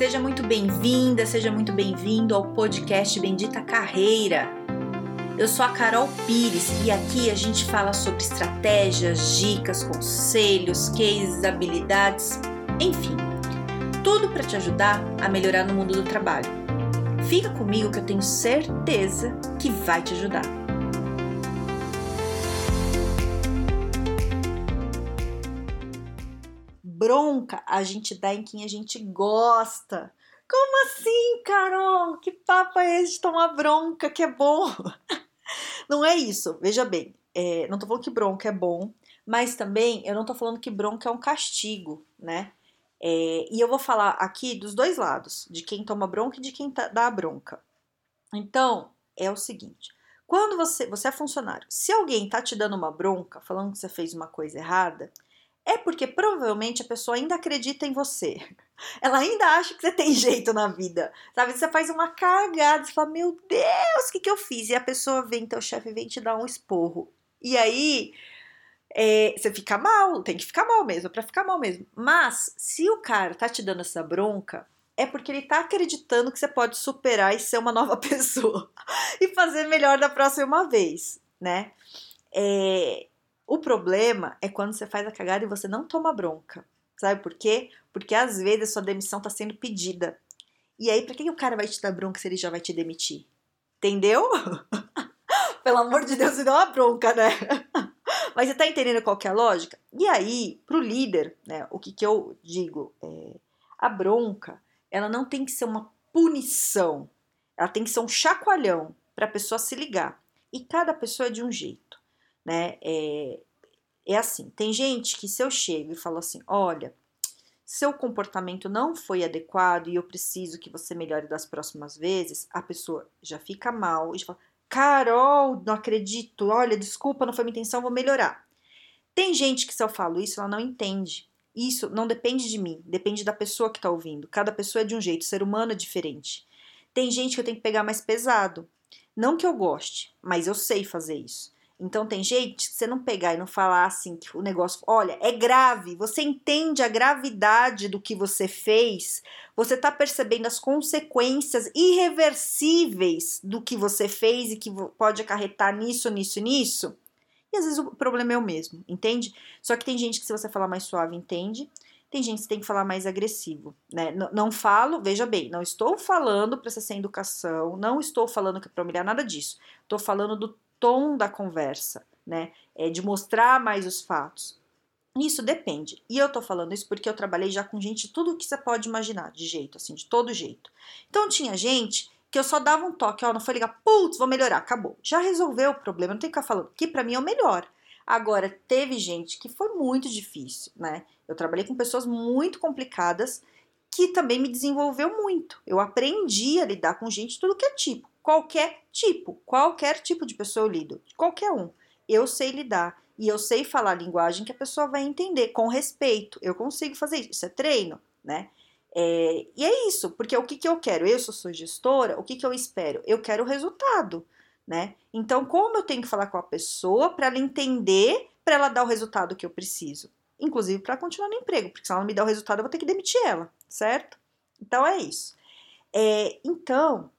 Seja muito bem-vinda, seja muito bem-vindo ao podcast Bendita Carreira. Eu sou a Carol Pires e aqui a gente fala sobre estratégias, dicas, conselhos, cases, habilidades, enfim, tudo para te ajudar a melhorar no mundo do trabalho. Fica comigo que eu tenho certeza que vai te ajudar. Bronca a gente dá em quem a gente gosta. Como assim, Carol? Que papo é esse de tomar bronca que é bom? Não é isso, veja bem. É, não tô falando que bronca é bom, mas também eu não tô falando que bronca é um castigo, né? É, e eu vou falar aqui dos dois lados, de quem toma bronca e de quem tá, dá a bronca. Então, é o seguinte: quando você, você é funcionário, se alguém tá te dando uma bronca, falando que você fez uma coisa errada, é porque provavelmente a pessoa ainda acredita em você. Ela ainda acha que você tem jeito na vida. Sabe? Você faz uma cagada, você fala, meu Deus, o que, que eu fiz? E a pessoa vem, teu chefe vem te dar um esporro. E aí é, você fica mal, tem que ficar mal mesmo, é pra ficar mal mesmo. Mas se o cara tá te dando essa bronca, é porque ele tá acreditando que você pode superar e ser uma nova pessoa e fazer melhor da próxima vez, né? É, o problema é quando você faz a cagada e você não toma bronca. Sabe por quê? Porque às vezes a sua demissão está sendo pedida. E aí, para que o cara vai te dar bronca se ele já vai te demitir? Entendeu? Pelo amor de Deus, me dá uma bronca, né? Mas você tá entendendo qual que é a lógica? E aí, pro líder, né, o que, que eu digo? É, a bronca, ela não tem que ser uma punição. Ela tem que ser um chacoalhão para a pessoa se ligar. E cada pessoa é de um jeito né? É, é assim, tem gente que se eu chego e falo assim, olha, seu comportamento não foi adequado e eu preciso que você melhore das próximas vezes, a pessoa já fica mal e fala, Carol, não acredito, olha, desculpa, não foi minha intenção, vou melhorar. Tem gente que se eu falo isso, ela não entende. Isso não depende de mim, depende da pessoa que está ouvindo. Cada pessoa é de um jeito, o ser humano é diferente. Tem gente que eu tenho que pegar mais pesado. Não que eu goste, mas eu sei fazer isso. Então tem gente que você não pegar e não falar assim que o negócio, olha, é grave, você entende a gravidade do que você fez, você tá percebendo as consequências irreversíveis do que você fez e que pode acarretar nisso, nisso, nisso. E às vezes o problema é o mesmo, entende? Só que tem gente que se você falar mais suave, entende. Tem gente que tem que falar mais agressivo, né? Não, não falo, veja bem, não estou falando para ser sem educação, não estou falando que é para humilhar nada disso. Estou falando do tom da conversa, né? É de mostrar mais os fatos. Isso depende. E eu tô falando isso porque eu trabalhei já com gente tudo que você pode imaginar, de jeito, assim, de todo jeito. Então tinha gente que eu só dava um toque, ó, não foi ligar, putz, vou melhorar, acabou. Já resolveu o problema, não tem que ficar falando, que para mim é o melhor. Agora, teve gente que foi muito difícil, né? Eu trabalhei com pessoas muito complicadas que também me desenvolveu muito. Eu aprendi a lidar com gente tudo que é tipo qualquer tipo, qualquer tipo de pessoa eu lido, qualquer um. Eu sei lidar e eu sei falar a linguagem que a pessoa vai entender com respeito. Eu consigo fazer isso. Isso é treino, né? É, e é isso, porque o que, que eu quero? Eu sou, sou gestora, o que, que eu espero? Eu quero o resultado, né? Então, como eu tenho que falar com a pessoa para ela entender, para ela dar o resultado que eu preciso? Inclusive para continuar no emprego, porque se ela não me der o resultado, eu vou ter que demitir ela, certo? Então é isso. É, então,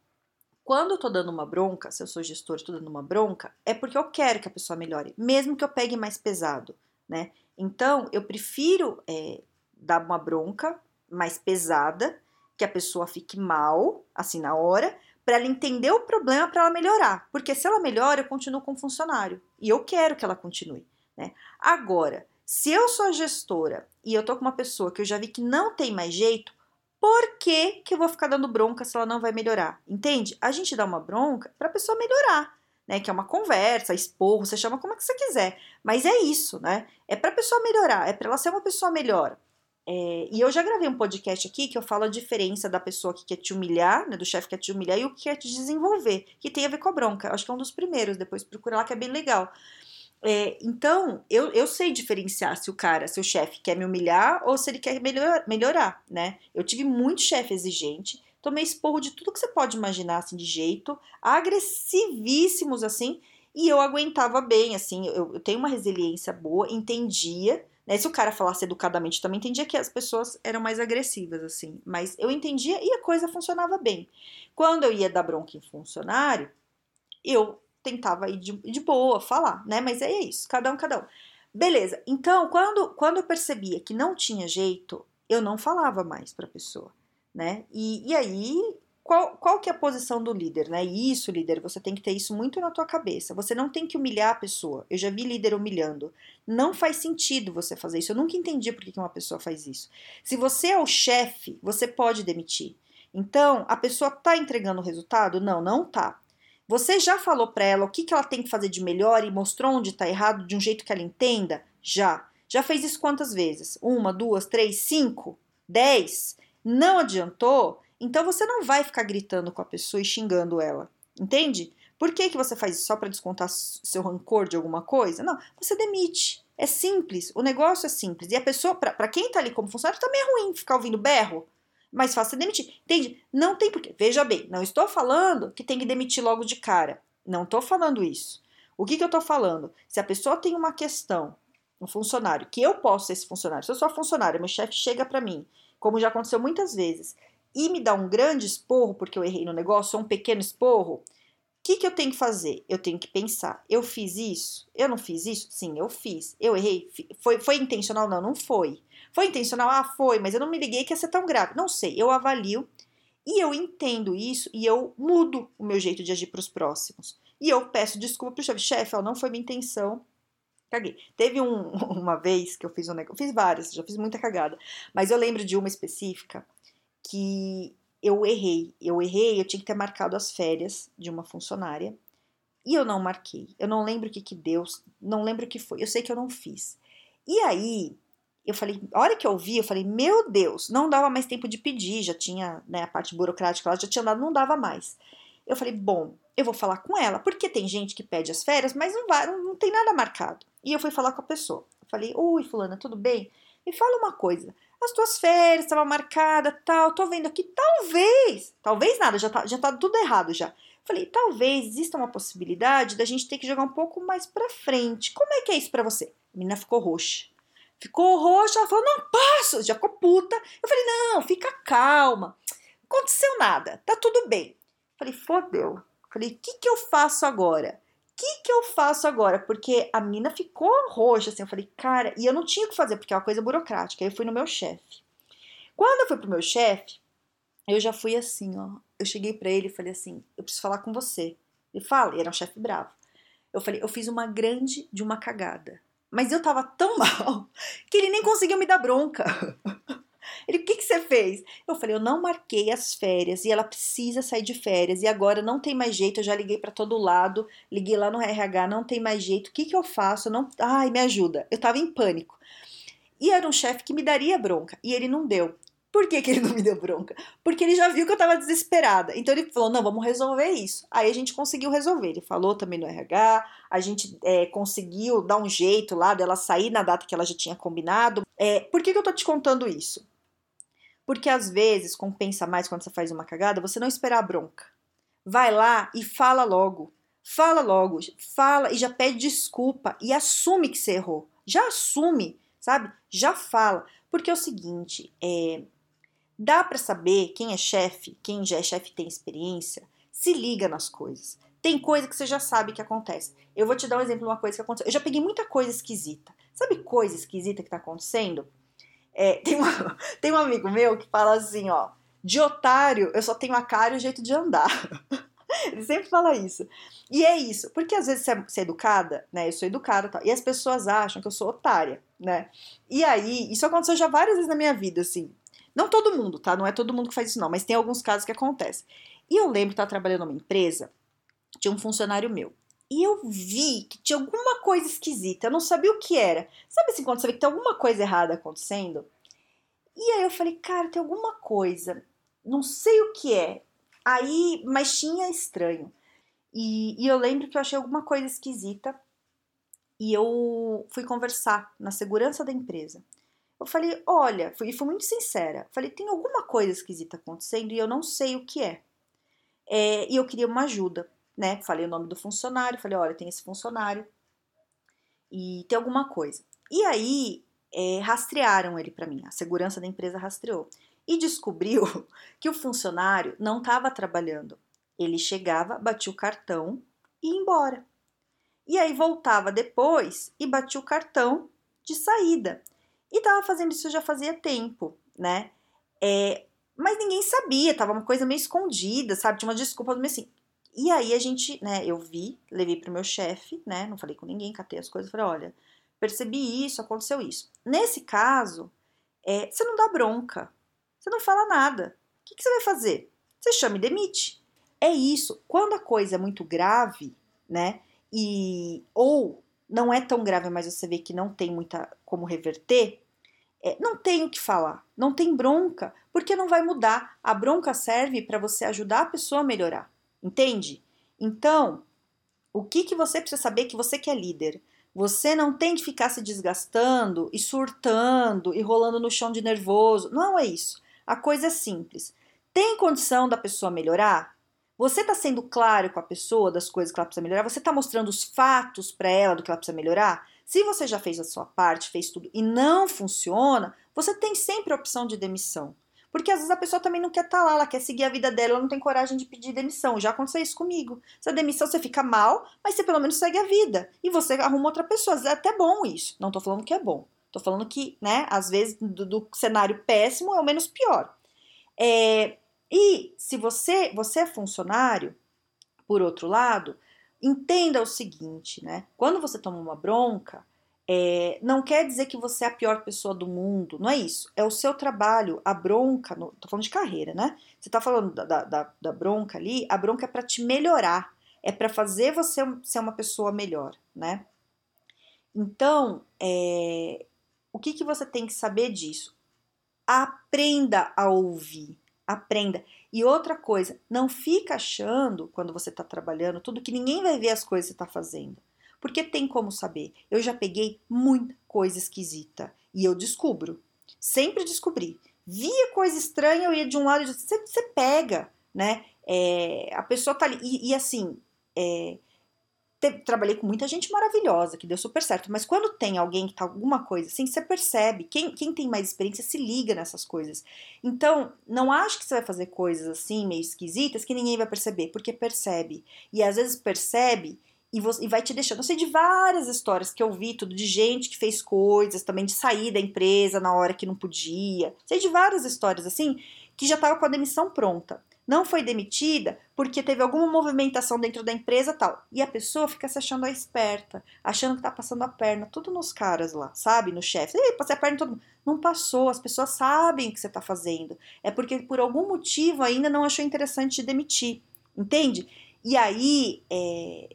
quando eu tô dando uma bronca, se eu sou gestor e tô dando uma bronca, é porque eu quero que a pessoa melhore, mesmo que eu pegue mais pesado, né? Então, eu prefiro é, dar uma bronca mais pesada, que a pessoa fique mal, assim, na hora, para ela entender o problema, para ela melhorar. Porque se ela melhora, eu continuo com o funcionário. E eu quero que ela continue, né? Agora, se eu sou a gestora e eu tô com uma pessoa que eu já vi que não tem mais jeito, por que, que eu vou ficar dando bronca se ela não vai melhorar? Entende? A gente dá uma bronca para a pessoa melhorar, né? Que é uma conversa, esporro, você chama como é que você quiser. Mas é isso, né? É para a pessoa melhorar, é para ela ser uma pessoa melhor. É, e eu já gravei um podcast aqui que eu falo a diferença da pessoa que quer te humilhar, né, do chefe que quer te humilhar e o que quer te desenvolver, que tem a ver com a bronca. Acho que é um dos primeiros, depois procura lá que é bem legal. É, então, eu, eu sei diferenciar se o cara, se o chefe quer me humilhar ou se ele quer melhor, melhorar, né? Eu tive muito chefe exigente, tomei esporro de tudo que você pode imaginar, assim, de jeito, agressivíssimos, assim, e eu aguentava bem, assim, eu, eu tenho uma resiliência boa, entendia, Né? Se o cara falasse educadamente, eu também entendia que as pessoas eram mais agressivas, assim. Mas eu entendia e a coisa funcionava bem. Quando eu ia dar bronca em funcionário, eu tentava ir de, de boa, falar, né? Mas é isso, cada um, cada um. Beleza, então quando, quando eu percebia que não tinha jeito, eu não falava mais para a pessoa, né? E, e aí, qual, qual que é a posição do líder, né? Isso, líder, você tem que ter isso muito na tua cabeça. Você não tem que humilhar a pessoa. Eu já vi líder humilhando. Não faz sentido você fazer isso. Eu nunca entendi por que uma pessoa faz isso. Se você é o chefe, você pode demitir. Então, a pessoa tá entregando o resultado? Não, não tá. Você já falou para ela o que, que ela tem que fazer de melhor e mostrou onde está errado de um jeito que ela entenda? Já. Já fez isso quantas vezes? Uma, duas, três, cinco, dez? Não adiantou? Então você não vai ficar gritando com a pessoa e xingando ela. Entende? Por que, que você faz isso? Só para descontar seu rancor de alguma coisa? Não, você demite. É simples, o negócio é simples. E a pessoa, para quem tá ali como funcionário, também é ruim ficar ouvindo berro mais fácil é demitir. Entende? Não tem porquê. Veja bem, não estou falando que tem que demitir logo de cara. Não estou falando isso. O que, que eu estou falando? Se a pessoa tem uma questão, um funcionário, que eu posso ser esse funcionário, se eu sou funcionário, meu chefe chega para mim, como já aconteceu muitas vezes, e me dá um grande esporro porque eu errei no negócio, ou um pequeno esporro, o que, que eu tenho que fazer? Eu tenho que pensar, eu fiz isso? Eu não fiz isso? Sim, eu fiz. Eu errei? Foi, foi intencional? Não, não foi. Foi intencional? Ah, foi, mas eu não me liguei que ia ser tão grave. Não sei, eu avalio e eu entendo isso e eu mudo o meu jeito de agir para os próximos. E eu peço desculpa pro chefe. Chefe, não foi minha intenção. Caguei. Teve um, uma vez que eu fiz um negócio. Fiz várias, já fiz muita cagada. Mas eu lembro de uma específica que eu errei. Eu errei, eu tinha que ter marcado as férias de uma funcionária. E eu não marquei. Eu não lembro o que que deu, não lembro o que foi. Eu sei que eu não fiz. E aí, eu falei, a hora que eu vi, eu falei, meu Deus, não dava mais tempo de pedir, já tinha, né, a parte burocrática lá já tinha dado, não dava mais. Eu falei, bom, eu vou falar com ela, porque tem gente que pede as férias, mas não vai, não, não tem nada marcado. E eu fui falar com a pessoa. Eu falei, oi, fulana, tudo bem? Me fala uma coisa, as tuas férias estavam marcadas, tal, tô vendo aqui, talvez, talvez nada, já tá, já tá tudo errado já. Falei, talvez exista uma possibilidade da gente ter que jogar um pouco mais pra frente. Como é que é isso para você? A menina ficou roxa. Ficou roxa, ela falou, não posso, já ficou puta. Eu falei, não, fica calma. Não aconteceu nada, tá tudo bem. Falei, fodeu. Falei, o que, que eu faço agora? O que, que eu faço agora? Porque a mina ficou roxa, assim. Eu falei, cara, e eu não tinha o que fazer, porque é uma coisa burocrática. Aí eu fui no meu chefe. Quando eu fui pro meu chefe, eu já fui assim, ó. Eu cheguei para ele e falei assim: eu preciso falar com você. Ele fala, ele era um chefe bravo. Eu falei, eu fiz uma grande de uma cagada. Mas eu tava tão mal que ele nem conseguiu me dar bronca. Ele, o que, que você fez? Eu falei, eu não marquei as férias e ela precisa sair de férias e agora não tem mais jeito. Eu já liguei para todo lado, liguei lá no RH, não tem mais jeito. O que, que eu faço? não, ai, me ajuda. Eu tava em pânico. E era um chefe que me daria bronca e ele não deu. Por que, que ele não me deu bronca? Porque ele já viu que eu tava desesperada. Então ele falou: não, vamos resolver isso. Aí a gente conseguiu resolver. Ele falou também no RH, a gente é, conseguiu dar um jeito lá dela sair na data que ela já tinha combinado. É, por que, que eu tô te contando isso? Porque às vezes compensa mais quando você faz uma cagada você não esperar a bronca. Vai lá e fala logo. Fala logo, fala e já pede desculpa e assume que você errou. Já assume, sabe? Já fala. Porque é o seguinte, é, Dá para saber quem é chefe, quem já é chefe tem experiência, se liga nas coisas. Tem coisa que você já sabe que acontece. Eu vou te dar um exemplo de uma coisa que aconteceu. Eu já peguei muita coisa esquisita. Sabe coisa esquisita que tá acontecendo? É, tem, uma, tem um amigo meu que fala assim, ó, de otário eu só tenho a cara e o jeito de andar. Ele sempre fala isso. E é isso, porque às vezes você é, é educada, né? Eu sou educada tal, e as pessoas acham que eu sou otária, né? E aí, isso aconteceu já várias vezes na minha vida, assim. Não todo mundo, tá? Não é todo mundo que faz isso, não, mas tem alguns casos que acontecem. E eu lembro que estava trabalhando numa empresa, tinha um funcionário meu. E eu vi que tinha alguma coisa esquisita, eu não sabia o que era. Sabe assim, quando você vê que tem alguma coisa errada acontecendo? E aí eu falei, cara, tem alguma coisa, não sei o que é. Aí, mas tinha estranho. E, e eu lembro que eu achei alguma coisa esquisita e eu fui conversar na segurança da empresa. Eu falei, olha, fui, fui muito sincera. Falei, tem alguma coisa esquisita acontecendo e eu não sei o que é. é. E eu queria uma ajuda, né? Falei o nome do funcionário, falei, olha, tem esse funcionário e tem alguma coisa. E aí é, rastrearam ele para mim, a segurança da empresa rastreou e descobriu que o funcionário não estava trabalhando. Ele chegava, batia o cartão e ia embora. E aí voltava depois e batia o cartão de saída. E estava fazendo isso já fazia tempo, né? É, mas ninguém sabia, tava uma coisa meio escondida, sabe? Tinha uma desculpa meio assim. E aí a gente, né, eu vi, levei pro meu chefe, né? Não falei com ninguém, catei as coisas, falei, olha, percebi isso, aconteceu isso. Nesse caso, é, você não dá bronca, você não fala nada. O que, que você vai fazer? Você chama e demite. É isso. Quando a coisa é muito grave, né? E ou não é tão grave, mas você vê que não tem muita como reverter, é, não tem o que falar, não tem bronca, porque não vai mudar. A bronca serve para você ajudar a pessoa a melhorar, entende? Então, o que, que você precisa saber que você que é líder? Você não tem que ficar se desgastando e surtando e rolando no chão de nervoso. Não é isso. A coisa é simples. Tem condição da pessoa melhorar? Você está sendo claro com a pessoa das coisas que ela precisa melhorar? Você está mostrando os fatos para ela do que ela precisa melhorar? Se você já fez a sua parte, fez tudo e não funciona, você tem sempre a opção de demissão. Porque às vezes a pessoa também não quer estar tá lá, ela quer seguir a vida dela, ela não tem coragem de pedir demissão. Já aconteceu isso comigo. Essa demissão você fica mal, mas você pelo menos segue a vida. E você arruma outra pessoa. Às vezes é até bom isso. Não tô falando que é bom. Tô falando que, né, às vezes do, do cenário péssimo é o menos pior. É, e se você, você é funcionário, por outro lado, entenda o seguinte, né? Quando você toma uma bronca, é, não quer dizer que você é a pior pessoa do mundo, não é isso. É o seu trabalho, a bronca, no, tô falando de carreira, né? Você tá falando da, da, da bronca ali, a bronca é para te melhorar, é para fazer você ser uma pessoa melhor, né? Então, é, o que, que você tem que saber disso? Aprenda a ouvir aprenda. E outra coisa, não fica achando, quando você está trabalhando, tudo que ninguém vai ver as coisas que você está fazendo. Porque tem como saber. Eu já peguei muita coisa esquisita e eu descubro. Sempre descobri. Via coisa estranha, eu ia de um lado e de. Você, você pega, né? É, a pessoa tá ali. E, e assim, é, trabalhei com muita gente maravilhosa, que deu super certo, mas quando tem alguém que tá alguma coisa assim, você percebe, quem, quem tem mais experiência se liga nessas coisas. Então, não acho que você vai fazer coisas assim, meio esquisitas, que ninguém vai perceber, porque percebe. E às vezes percebe e, você, e vai te deixando. Eu sei de várias histórias que eu vi, tudo de gente que fez coisas, também de sair da empresa na hora que não podia. Sei de várias histórias assim, que já tava com a demissão pronta não foi demitida porque teve alguma movimentação dentro da empresa tal. E a pessoa fica se achando a esperta, achando que tá passando a perna, tudo nos caras lá, sabe? No chefe. Ei, passei a perna todo mundo. Não passou, as pessoas sabem o que você tá fazendo. É porque por algum motivo ainda não achou interessante te demitir. Entende? E aí é,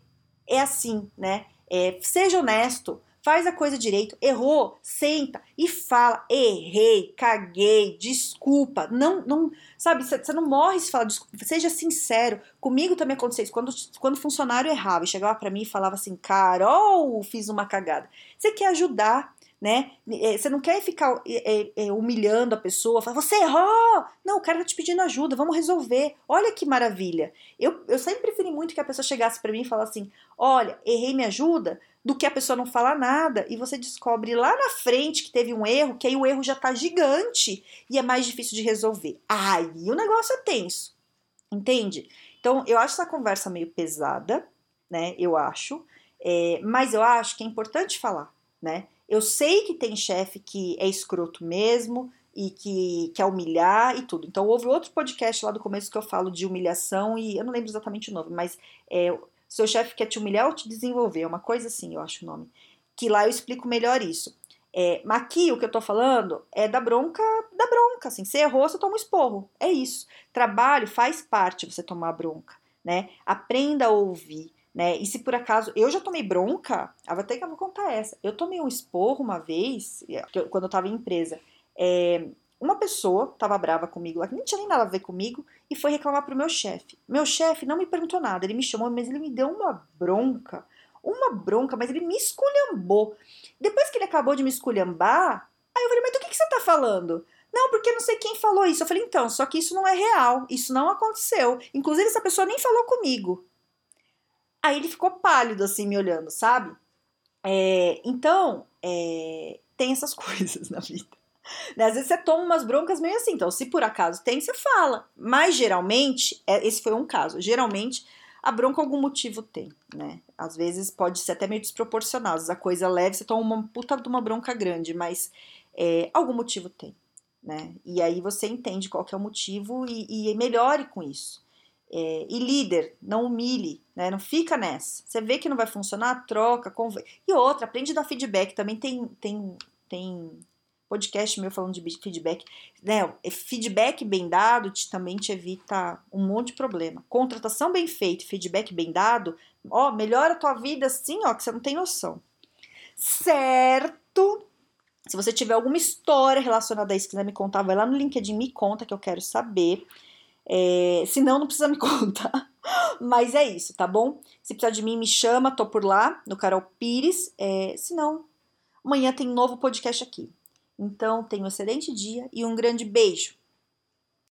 é assim, né? É, seja honesto, faz a coisa direito, errou, senta e fala, errei, caguei, desculpa, não, não, sabe, você não morre se fala desculpa, seja sincero, comigo também aconteceu isso, quando, quando funcionário errava e chegava para mim e falava assim, Carol, fiz uma cagada, você quer ajudar, né? É, você não quer ficar é, é, humilhando a pessoa, falar, você errou! Não, o cara tá te pedindo ajuda, vamos resolver. Olha que maravilha. Eu, eu sempre preferi muito que a pessoa chegasse para mim e falasse assim: olha, errei, me ajuda, do que a pessoa não falar nada e você descobre lá na frente que teve um erro, que aí o erro já tá gigante e é mais difícil de resolver. Aí o negócio é tenso, entende? Então eu acho essa conversa meio pesada, né? Eu acho, é, mas eu acho que é importante falar, né? Eu sei que tem chefe que é escroto mesmo e que quer humilhar e tudo. Então houve outro podcast lá do começo que eu falo de humilhação e eu não lembro exatamente o nome, mas é seu chefe quer te humilhar ou te desenvolver, é uma coisa assim, eu acho o nome. Que lá eu explico melhor isso. É, aqui o que eu tô falando é da bronca, da bronca, assim, você errou, você toma um esporro, é isso. Trabalho faz parte você tomar bronca, né? Aprenda a ouvir, né? E se por acaso eu já tomei bronca, ter que eu vou contar essa. Eu tomei um esporro uma vez, quando eu tava em empresa. É, uma pessoa estava brava comigo lá, que não tinha nem nada a ver comigo, e foi reclamar pro meu chefe. Meu chefe não me perguntou nada, ele me chamou, mas ele me deu uma bronca, uma bronca, mas ele me esculhambou. Depois que ele acabou de me esculhambar, aí eu falei, mas do que, que você tá falando? Não, porque não sei quem falou isso. Eu falei, então, só que isso não é real, isso não aconteceu. Inclusive, essa pessoa nem falou comigo. Aí ele ficou pálido, assim, me olhando, sabe? É, então, é, tem essas coisas na vida. Né? Às vezes você toma umas broncas meio assim, então se por acaso tem, você fala. Mas geralmente, é, esse foi um caso, geralmente a bronca algum motivo tem, né? Às vezes pode ser até meio desproporcional, às vezes a coisa leve, você toma uma puta de uma bronca grande, mas é, algum motivo tem, né? E aí você entende qual é o motivo e, e melhore com isso. É, e líder, não humilhe, né? Não fica nessa. Você vê que não vai funcionar, troca, conv... E outra, aprende a dar feedback. Também tem, tem, tem podcast meu falando de feedback. Né? Feedback bem dado te, também te evita um monte de problema. Contratação bem feita, feedback bem dado, ó, melhora a tua vida assim, ó, que você não tem noção. Certo? Se você tiver alguma história relacionada a isso, quiser me contar, vai lá no LinkedIn, me conta que eu quero saber. É, se não, não precisa me contar. Mas é isso, tá bom? Se precisar de mim, me chama, tô por lá, no Carol Pires. É, se não, amanhã tem novo podcast aqui. Então, tenha um excelente dia e um grande beijo.